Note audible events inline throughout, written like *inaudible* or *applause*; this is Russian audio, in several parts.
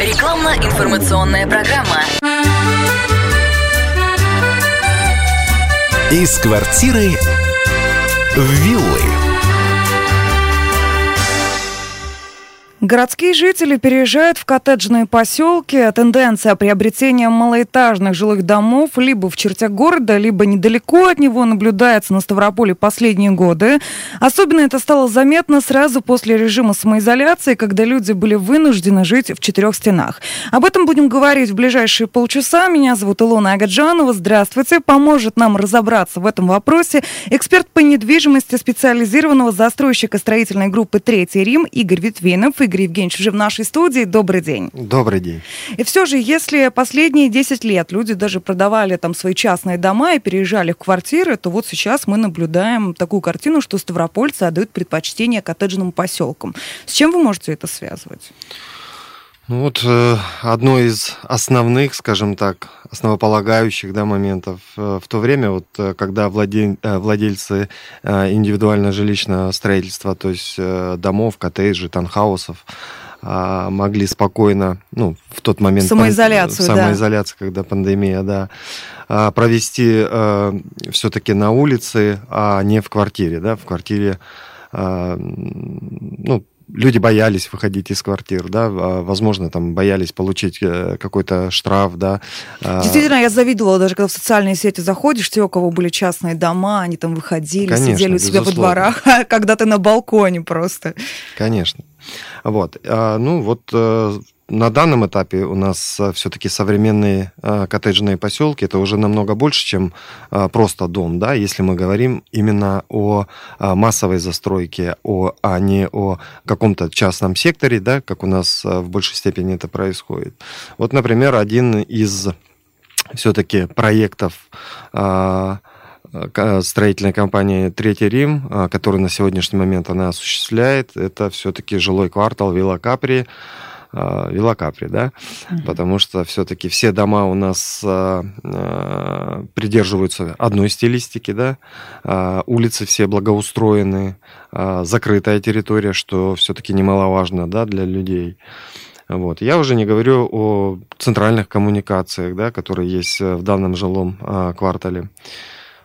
Рекламно-информационная программа. Из квартиры в виллы. Городские жители переезжают в коттеджные поселки. Тенденция приобретения малоэтажных жилых домов либо в чертях города, либо недалеко от него наблюдается на Ставрополе последние годы. Особенно это стало заметно сразу после режима самоизоляции, когда люди были вынуждены жить в четырех стенах. Об этом будем говорить в ближайшие полчаса. Меня зовут Илона Агаджанова. Здравствуйте. Поможет нам разобраться в этом вопросе эксперт по недвижимости специализированного застройщика строительной группы «Третий Рим» Игорь Витвинов. Игорь Евгеньевич уже в нашей студии. Добрый день. Добрый день. И все же, если последние 10 лет люди даже продавали там свои частные дома и переезжали в квартиры, то вот сейчас мы наблюдаем такую картину, что ставропольцы отдают предпочтение коттеджным поселкам. С чем вы можете это связывать? Ну вот э, одно из основных, скажем так, основополагающих да, моментов э, в то время, вот, э, когда владель, владельцы индивидуального жилищного строительства, то есть домов, коттеджей, танхаусов, а, могли спокойно, ну, в тот момент... Самоизоляцию, пан, Самоизоляция, да. когда пандемия, да, а, провести все-таки на улице, а не в квартире, да, в квартире ну, люди боялись выходить из квартир, да, а, возможно, там боялись получить э, какой-то штраф, да. А. Действительно, я завидовала, даже когда в социальные сети заходишь, те, у кого были частные дома, они там выходили, Конечно, сидели у себя безусловно. во дворах, *laughs* а когда ты на балконе просто. Конечно. Вот. Ну, вот э, на данном этапе у нас э, все-таки современные э, коттеджные поселки это уже намного больше, чем э, просто дом, да, если мы говорим именно о массовой застройке, о, а не о каком-то частном секторе, да, как у нас в большей степени это происходит. Вот, например, один из все-таки проектов строительной компании «Третий Рим», который на сегодняшний момент она осуществляет, это все-таки жилой квартал Вилла Капри, э, Вилакапри, да, угу. потому что все-таки все дома у нас э, э, придерживаются одной стилистики, да, улицы все благоустроены, закрытая территория, что все-таки немаловажно, да, для людей. Вот. Я уже не говорю о центральных коммуникациях, да, которые есть в данном жилом квартале.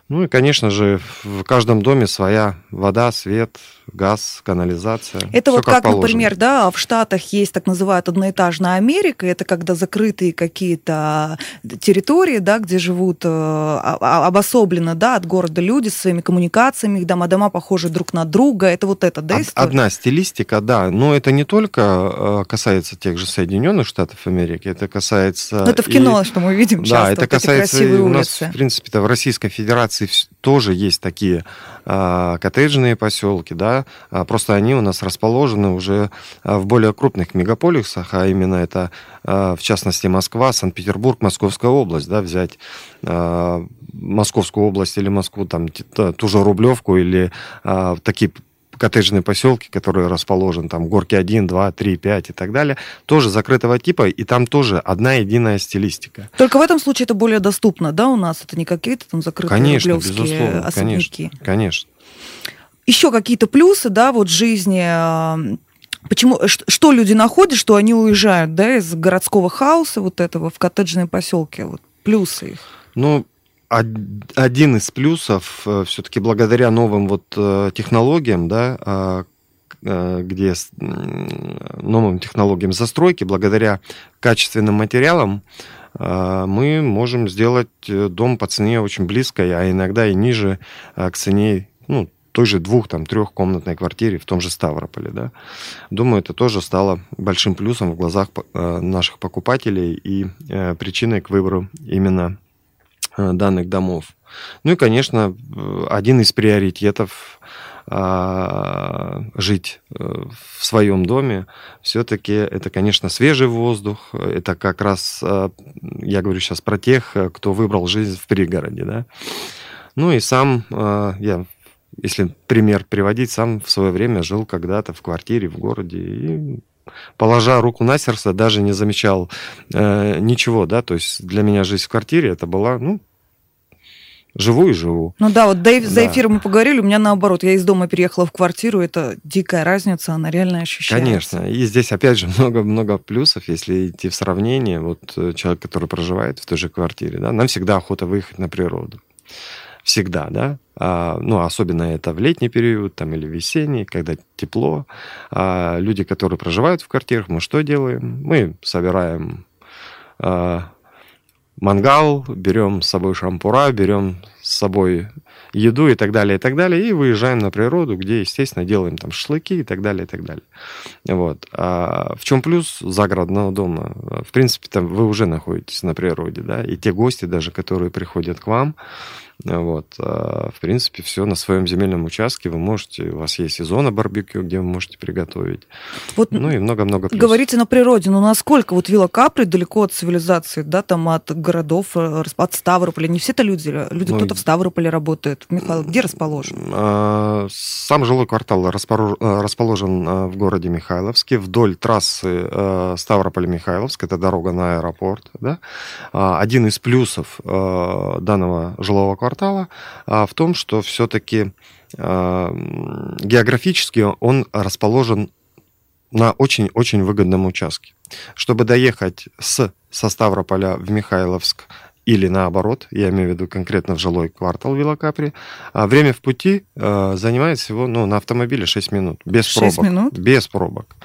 Ну и, конечно же, в каждом доме своя вода, свет, газ, канализация. Это вот как, как например, да, в Штатах есть так называемая одноэтажная Америка, это когда закрытые какие-то территории, да, где живут э, обособленно, да, от города люди со своими коммуникациями, их дома, дома похожи друг на друга, это вот это, да, история? Одна стилистика, да, но это не только э, касается тех же Соединенных Штатов Америки, это касается... Ну, это в кино, и... что мы видим часто, Да, это вот касается и у нас, в принципе, в Российской Федерации тоже есть такие а, коттеджные поселки, да, а, просто они у нас расположены уже а, в более крупных мегаполисах, а именно это, в частности, Москва, Санкт-Петербург, Московская область, да, взять Московскую область или Москву, там, ту же Рублевку или такие коттеджные поселки, которые расположены, там, горки 1, 2, 3, 5 и так далее, тоже закрытого типа, и там тоже одна единая стилистика. Только в этом случае это более доступно, да, у нас? Это не какие-то там закрытые конечно, безусловно, особняки? Конечно, конечно. Еще какие-то плюсы, да, вот жизни а, Почему, что люди находят, что они уезжают, да, из городского хаоса вот этого в коттеджные поселки, вот плюсы их? Ну, один из плюсов э, все-таки благодаря новым вот э, технологиям, да, а, э, где новым технологиям застройки, благодаря качественным материалам, мы можем сделать дом по цене очень близкой, а иногда и ниже к цене ну, той же двух, там, трехкомнатной квартире в том же Ставрополе. Да. Думаю, это тоже стало большим плюсом в глазах наших покупателей и причиной к выбору именно данных домов. Ну и, конечно, один из приоритетов а, жить э, в своем доме, все-таки это, конечно, свежий воздух. Это как раз, э, я говорю сейчас про тех, кто выбрал жизнь в пригороде. Да? Ну и сам я, если пример приводить, сам в свое время жил когда-то в квартире в городе и положа руку на сердце, даже не замечал э, ничего, да, то есть для меня жизнь в квартире это была, ну, живу и живу. Ну да, вот до, да. за эфиром мы поговорили, у меня наоборот, я из дома переехала в квартиру, это дикая разница, она реально ощущается. Конечно, и здесь опять же *laughs* много-много плюсов, если идти в сравнение, вот э, человек, который проживает в той же квартире, да, нам всегда охота выехать на природу. Всегда, да. А, ну, особенно это в летний период там, или весенний, когда тепло. А люди, которые проживают в квартирах, мы что делаем? Мы собираем а, мангал, берем с собой шампура, берем с собой еду и так далее, и так далее, и выезжаем на природу, где, естественно, делаем там шашлыки и так далее, и так далее. Вот. А в чем плюс загородного дома? В принципе, там вы уже находитесь на природе, да, и те гости даже, которые приходят к вам, вот. А, в принципе, все на своем земельном участке вы можете, у вас есть и зона барбекю, где вы можете приготовить. Вот ну и много-много плюсов. Говорите на природе, но насколько вот Вилла Капри далеко от цивилизации, да, там от городов, э, от Ставрополя, не все-то люди, люди ну, кто-то в Ставрополе работает. Михаил, где расположен? А, сам жилой квартал э, расположен э, в городе Михайловске, вдоль трассы Ставрополь-Михайловск, это дорога на аэропорт, да. А, один из плюсов данного жилого квартала квартала а в том, что все-таки а, географически он расположен на очень-очень выгодном участке. Чтобы доехать с, со Ставрополя в Михайловск или наоборот, я имею в виду конкретно в жилой квартал Вилакапри, а время в пути занимает всего ну, на автомобиле 6 минут, без 6 пробок. минут? Без пробок,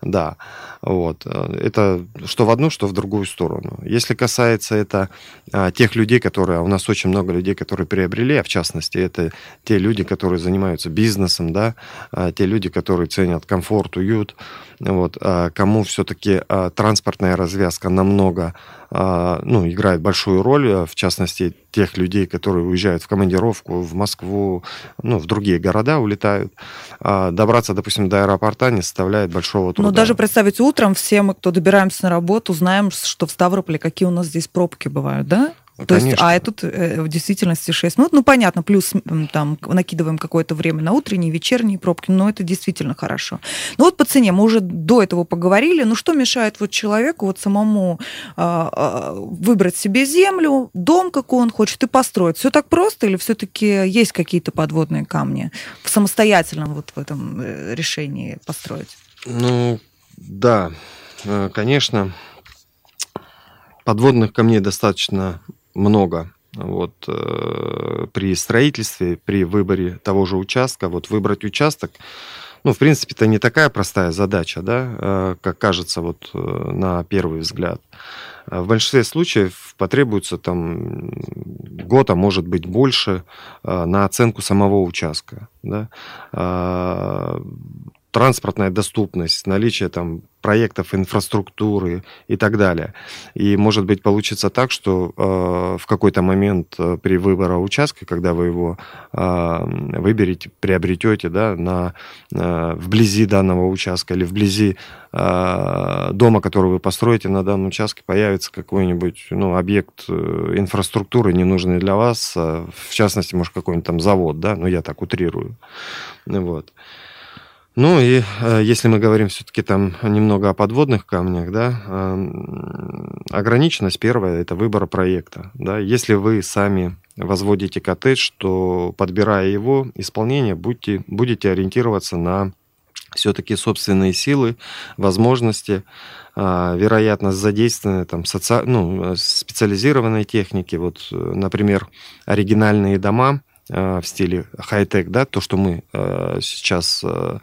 да. Вот. Это что в одну, что в другую сторону. Если касается это а, тех людей, которые... У нас очень много людей, которые приобрели, а в частности, это те люди, которые занимаются бизнесом, да, а, те люди, которые ценят комфорт, уют, вот, а, кому все-таки транспортная развязка намного ну, играет большую роль, в частности, тех людей, которые уезжают в командировку в Москву, ну, в другие города улетают. Добраться, допустим, до аэропорта не составляет большого труда. Ну, даже представить утром все мы, кто добираемся на работу, знаем, что в Ставрополе какие у нас здесь пробки бывают, да? То Конечно. есть, а тут э, в действительности 6 минут. Ну, понятно, плюс там накидываем какое-то время на утренние, вечерние пробки, но это действительно хорошо. Ну вот по цене мы уже до этого поговорили. Ну что мешает вот человеку вот самому э, выбрать себе землю, дом, какой он хочет, и построить? Все так просто или все-таки есть какие-то подводные камни самостоятельно вот в этом э, решении построить? Ну, да, э, конечно, подводных камней достаточно много. Вот, э, при строительстве, при выборе того же участка, вот выбрать участок, ну, в принципе, это не такая простая задача, да, э, как кажется вот на первый взгляд. В большинстве случаев потребуется там год, а может быть больше на оценку самого участка. Да? Э, транспортная доступность, наличие там проектов инфраструктуры и так далее. И может быть получится так, что э, в какой-то момент э, при выборе участка, когда вы его э, выберете, приобретете, да, на, э, вблизи данного участка или вблизи э, дома, который вы построите на данном участке, появится какой-нибудь ну, объект э, инфраструктуры, ненужный для вас, э, в частности, может, какой-нибудь там завод, да, ну, я так утрирую. Вот. Ну и э, если мы говорим все-таки там немного о подводных камнях, да, э, ограниченность первая – это выбор проекта. Да. Если вы сами возводите коттедж, то подбирая его исполнение, будьте, будете ориентироваться на все-таки собственные силы, возможности, э, вероятность задействования там, соци... ну, специализированной техники. Вот, например, оригинальные дома – Э, в стиле хай-тек, да, то, что мы э, сейчас э,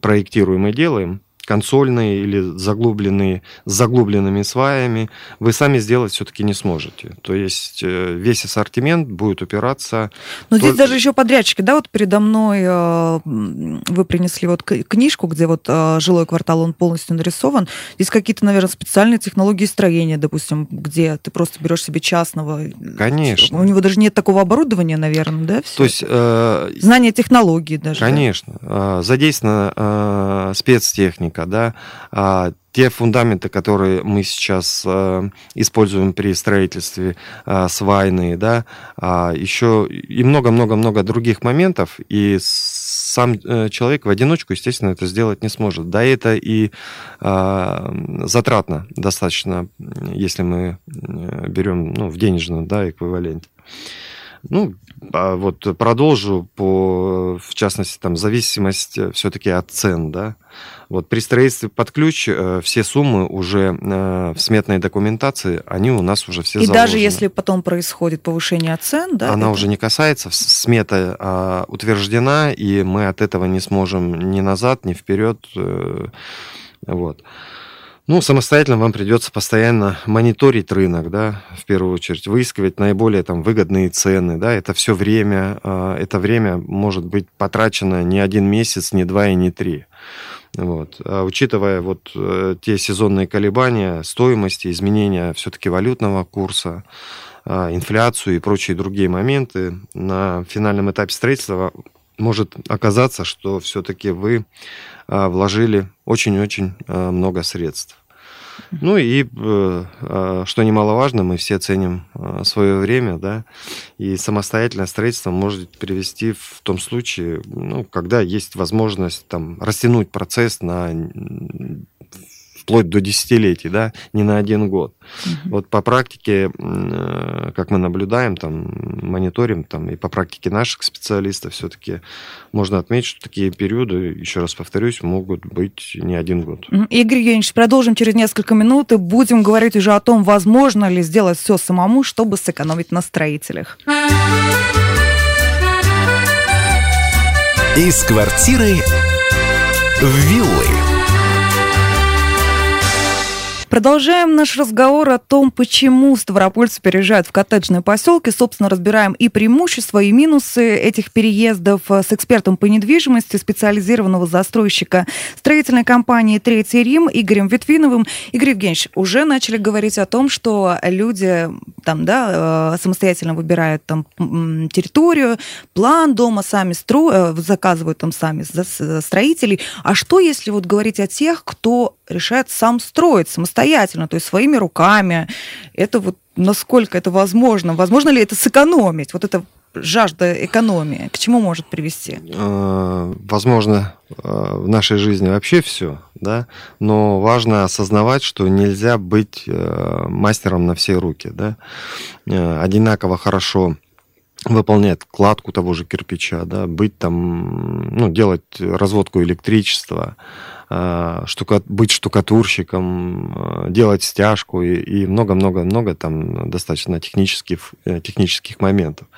проектируем и делаем, консольные или заглубленные, с заглубленными сваями, вы сами сделать все-таки не сможете. То есть э, весь ассортимент будет упираться... Но здесь даже еще подрядчики, да, вот передо мной э, вы принесли вот книжку, где вот э, жилой квартал, он полностью нарисован. Здесь какие-то, наверное, специальные технологии строения, допустим, где ты просто берешь себе частного... Конечно. У него даже нет такого оборудования, наверное, да? Все То есть... Э, Знание технологий даже. Конечно. Да? Задействована э, спецтехника, рынка, да, а, те фундаменты, которые мы сейчас э, используем при строительстве э, свайные, да, а еще и много-много-много других моментов, и сам человек в одиночку, естественно, это сделать не сможет. Да, это и а, затратно достаточно, если мы берем ну, в денежном да, эквиваленте. Ну, а вот продолжу по, в частности, там, зависимость все-таки от цен, да. Вот при строительстве под ключ э, все суммы уже э, в сметной документации, они у нас уже все И заложены. даже если потом происходит повышение цен, да? Она это... уже не касается, смета утверждена, и мы от этого не сможем ни назад, ни вперед. Э, вот. Ну, самостоятельно вам придется постоянно мониторить рынок, да, в первую очередь, выискивать наиболее там выгодные цены, да, это все время, а, это время может быть потрачено не один месяц, не два и не три. Вот. А учитывая вот э, те сезонные колебания стоимости, изменения все-таки валютного курса, а, инфляцию и прочие другие моменты, на финальном этапе строительства может оказаться, что все-таки вы а, вложили очень-очень много средств. Ну и, э, э, что немаловажно, мы все ценим э, свое время, да, и самостоятельное строительство может привести в том случае, ну, когда есть возможность там растянуть процесс на вплоть до десятилетий, да, не на один год. Угу. Вот по практике, э, как мы наблюдаем, там, мониторим, там, и по практике наших специалистов все-таки можно отметить, что такие периоды, еще раз повторюсь, могут быть не один год. Игорь Евгеньевич, продолжим через несколько минут и будем говорить уже о том, возможно ли сделать все самому, чтобы сэкономить на строителях. Из квартиры в виллы. Продолжаем наш разговор о том, почему ставропольцы переезжают в коттеджные поселки. Собственно, разбираем и преимущества, и минусы этих переездов с экспертом по недвижимости, специализированного застройщика строительной компании «Третий Рим» Игорем Ветвиновым. Игорь Евгеньевич, уже начали говорить о том, что люди там, да, э, самостоятельно выбирают там территорию, план дома, сами строят, э, заказывают там сами строителей. А что, если вот говорить о тех, кто решает сам строить самостоятельно, то есть своими руками. Это вот насколько это возможно? Возможно ли это сэкономить? Вот это жажда экономии к чему может привести? Э, возможно, э, в нашей жизни вообще все, да, но важно осознавать, что нельзя быть э, мастером на все руки, да, одинаково хорошо выполнять кладку того же кирпича, да, быть там, ну, делать разводку электричества, а, штука, быть штукатурщиком, а, делать стяжку и много-много-много там достаточно технических, э, технических моментов.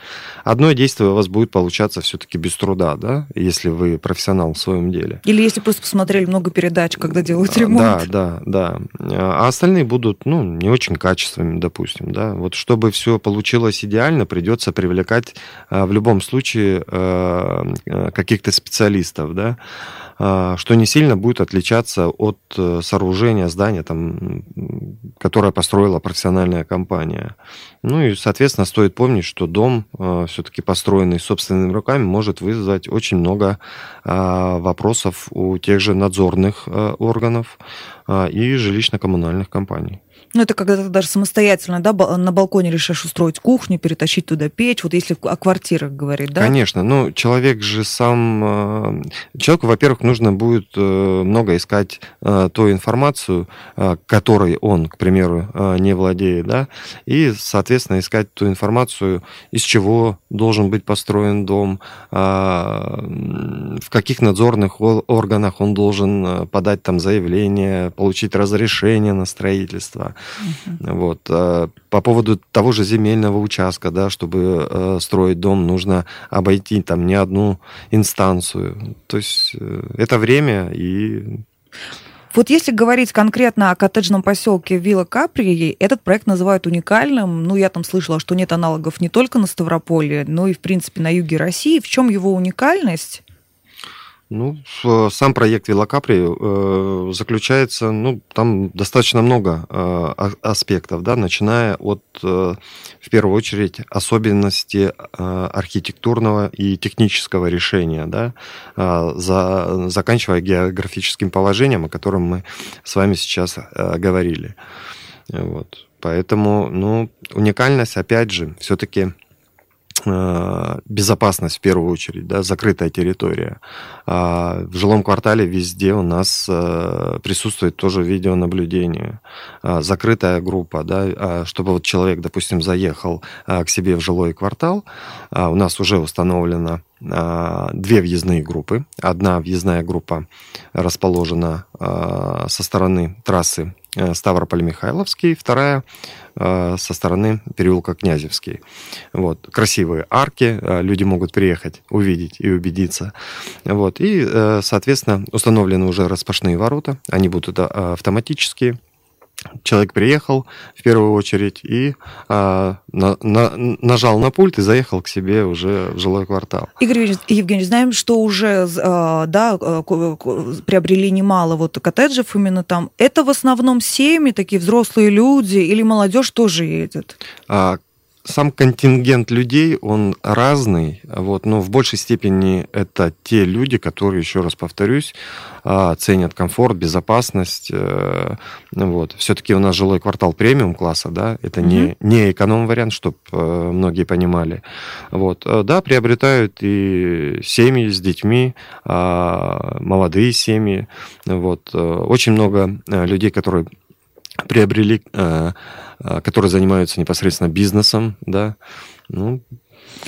Одно действие у вас будет получаться все-таки без труда, да, если вы профессионал в своем деле. Или если просто посмотрели много передач, когда делают ремонт. Да, да, да. А остальные будут, ну, не очень качественными, допустим, да. Вот чтобы все получилось идеально, придется привлекать в любом случае э, каких-то специалистов, да. А, что не сильно будет отличаться от э, сооружения здания, там, которое построила профессиональная компания. Ну и, соответственно, стоит помнить, что дом, э, все-таки построенный собственными руками, может вызвать очень много а, вопросов у тех же надзорных э, органов а, и жилищно-коммунальных компаний. Ну, это когда ты даже самостоятельно, да, на балконе решишь устроить кухню, перетащить туда печь, вот если о квартирах говорить, да? Конечно, ну, человек же сам... Э, человеку, во-первых, нужно будет э, много искать э, ту информацию, которой он, к примеру, не владеет, да, и, соответственно, искать ту информацию, из чего должен быть построен дом, в каких надзорных органах он должен подать там заявление, получить разрешение на строительство. Вот. А по поводу того же земельного участка, да, чтобы э, строить дом, нужно обойти там не одну инстанцию. То есть э, это время и вот если говорить конкретно о коттеджном поселке Вилла Капри, этот проект называют уникальным. Ну, я там слышала, что нет аналогов не только на Ставрополе, но и, в принципе, на юге России. В чем его уникальность? Ну, сам проект Велокапри э, заключается, ну, там достаточно много э, аспектов, да, начиная от, э, в первую очередь, особенностей э, архитектурного и технического решения, да, э, за, заканчивая географическим положением, о котором мы с вами сейчас э, говорили. Вот. Поэтому, ну, уникальность, опять же, все-таки Э, безопасность в первую очередь, да, закрытая территория. А в жилом квартале везде у нас э, присутствует тоже видеонаблюдение. А закрытая группа, да, а чтобы вот человек, допустим, заехал к себе в жилой квартал, у нас уже установлено две въездные группы. Одна въездная группа расположена со стороны трассы Ставрополь-Михайловский, вторая э, со стороны переулка Князевский. Вот. Красивые арки, э, люди могут приехать, увидеть и убедиться. Вот. И, соответственно, установлены уже распашные ворота, они будут автоматические, человек приехал в первую очередь и а, на, на, нажал на пульт и заехал к себе уже в жилой квартал. Игорь Евгеньевич, знаем, что уже а, да, а, приобрели немало вот коттеджев именно там. Это в основном семьи, такие взрослые люди или молодежь тоже едет? А, сам контингент людей, он разный, вот, но в большей степени это те люди, которые, еще раз повторюсь, ценят комфорт, безопасность. Э, вот. Все-таки у нас жилой квартал премиум класса, да, это mm-hmm. не, не эконом-вариант, чтобы э, многие понимали. Вот. Э, да, приобретают и семьи с детьми, а, молодые семьи. Вот. Очень много людей, которые приобрели, которые занимаются непосредственно бизнесом, да, ну,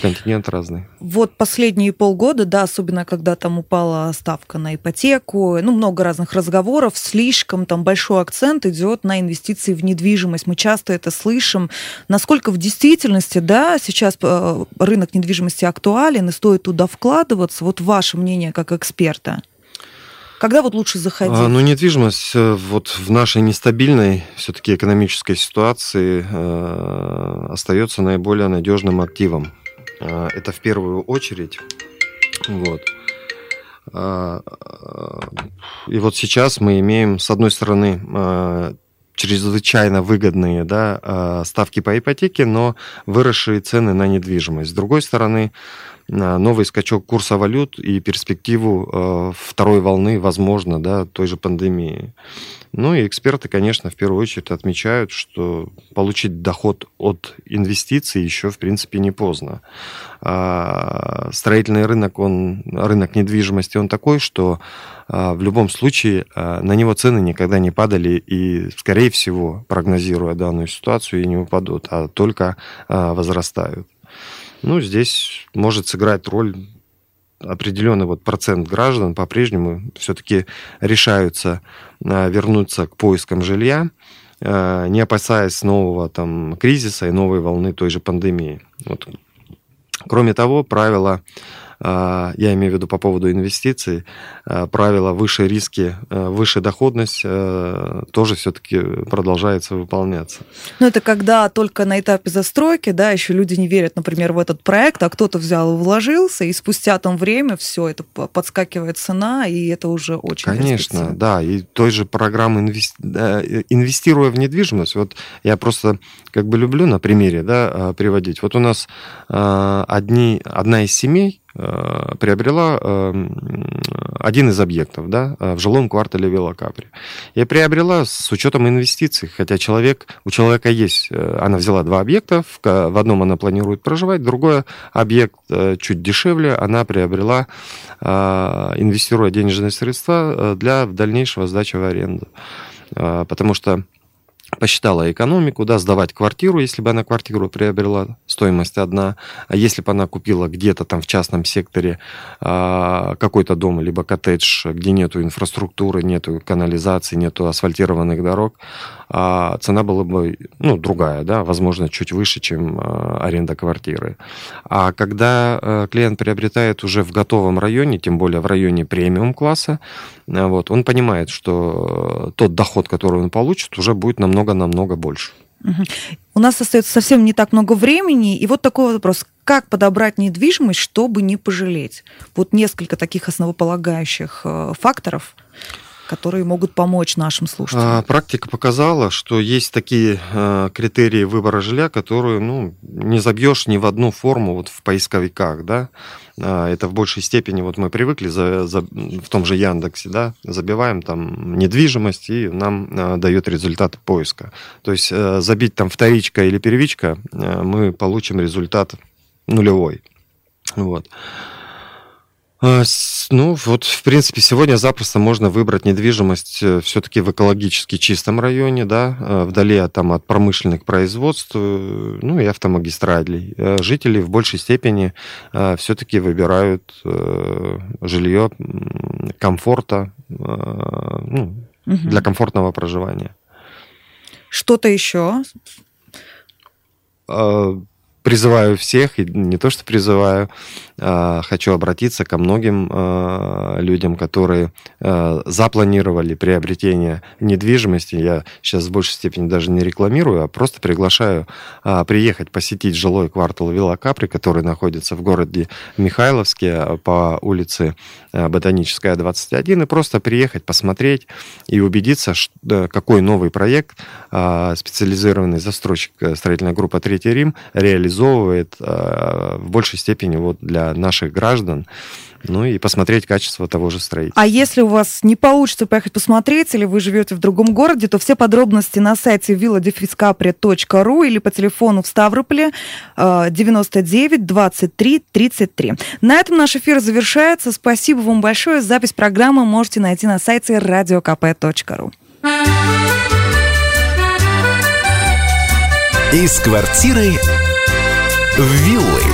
континент разный. Вот последние полгода, да, особенно когда там упала ставка на ипотеку, ну, много разных разговоров, слишком там большой акцент идет на инвестиции в недвижимость. Мы часто это слышим. Насколько в действительности, да, сейчас э, рынок недвижимости актуален и стоит туда вкладываться? Вот ваше мнение как эксперта. Когда вот лучше заходить? А, ну, недвижимость э, вот в нашей нестабильной все-таки экономической ситуации э, остается наиболее надежным активом. Э, это в первую очередь. Вот. Э, и вот сейчас мы имеем, с одной стороны, э, чрезвычайно выгодные да, э, ставки по ипотеке, но выросшие цены на недвижимость. С другой стороны, новый скачок курса валют и перспективу э, второй волны, возможно, да, той же пандемии. Ну и эксперты, конечно, в первую очередь отмечают, что получить доход от инвестиций еще, в принципе, не поздно. А строительный рынок, он, рынок недвижимости, он такой, что а, в любом случае а, на него цены никогда не падали и, скорее всего, прогнозируя данную ситуацию, и не упадут, а только а, возрастают. Ну, здесь может сыграть роль определенный вот процент граждан по-прежнему все-таки решаются а, вернуться к поискам жилья, а, не опасаясь нового там кризиса и новой волны той же пандемии. Вот. Кроме того, правила а, я имею в виду по поводу инвестиций, а, правило выше риски, а, выше доходность тоже все-таки продолжается выполняться. Ну, это когда только на этапе застройки, да, еще люди не верят, например, в этот проект, а кто-то взял и вложился, и спустя там время все это подскакивает цена, и это уже очень Конечно, да, и той же программы инвести... инвестируя в недвижимость, вот я просто как бы люблю на примере, да, приводить. Вот у нас одни, одна из семей, Э, приобрела эм, один из объектов да, э, в жилом квартале Вилла Капри. И приобрела с учетом инвестиций, хотя человек, у человека есть, э, она взяла два объекта, в одном она планирует проживать, другой объект чуть дешевле, она приобрела, инвестируя денежные средства для дальнейшего сдачи в аренду. Потому что посчитала экономику, да, сдавать квартиру, если бы она квартиру приобрела, стоимость одна, а если бы она купила где-то там в частном секторе а, какой-то дом, либо коттедж, где нету инфраструктуры, нету канализации, нету асфальтированных дорог, а цена была бы, ну, другая, да, возможно, чуть выше, чем а, аренда квартиры. А когда а, клиент приобретает уже в готовом районе, тем более в районе премиум класса, а, вот, он понимает, что тот доход, который он получит, уже будет намного-намного больше. У нас остается совсем не так много времени. И вот такой вопрос. Как подобрать недвижимость, чтобы не пожалеть? Вот несколько таких основополагающих э, факторов которые могут помочь нашим слушателям? Практика показала, что есть такие э, критерии выбора жилья, которые ну, не забьешь ни в одну форму вот в поисковиках. Да? А, это в большей степени, вот мы привыкли за, за, в том же Яндексе, да, забиваем там недвижимость, и нам а, дает результат поиска. То есть а, забить там вторичка или первичка, а, мы получим результат нулевой. Вот. А, ну, вот, в принципе, сегодня запросто можно выбрать недвижимость э, все-таки в экологически чистом районе, да, э, вдали от, там, от промышленных производств, э, ну, и автомагистралей. Жители в большей степени все-таки выбирают жилье комфорта, ну, угу. для комфортного проживания. Что-то еще? А, призываю всех, и не то что призываю, а, хочу обратиться ко многим а, людям, которые а, запланировали приобретение недвижимости. Я сейчас в большей степени даже не рекламирую, а просто приглашаю приехать посетить жилой квартал Вилла Капри, который находится в городе Михайловске по улице Ботаническая, 21, и просто приехать, посмотреть и убедиться, какой новый проект специализированный застройщик э, строительная группа «Третий Рим» реализовывает в большей степени вот для наших граждан, ну и посмотреть качество того же строительства. А если у вас не получится поехать посмотреть, или вы живете в другом городе, то все подробности на сайте villadefiscapri.ru или по телефону в Ставрополе 99 23 33. На этом наш эфир завершается. Спасибо вам большое. Запись программы можете найти на сайте radiokp.ru. Из квартиры виллы.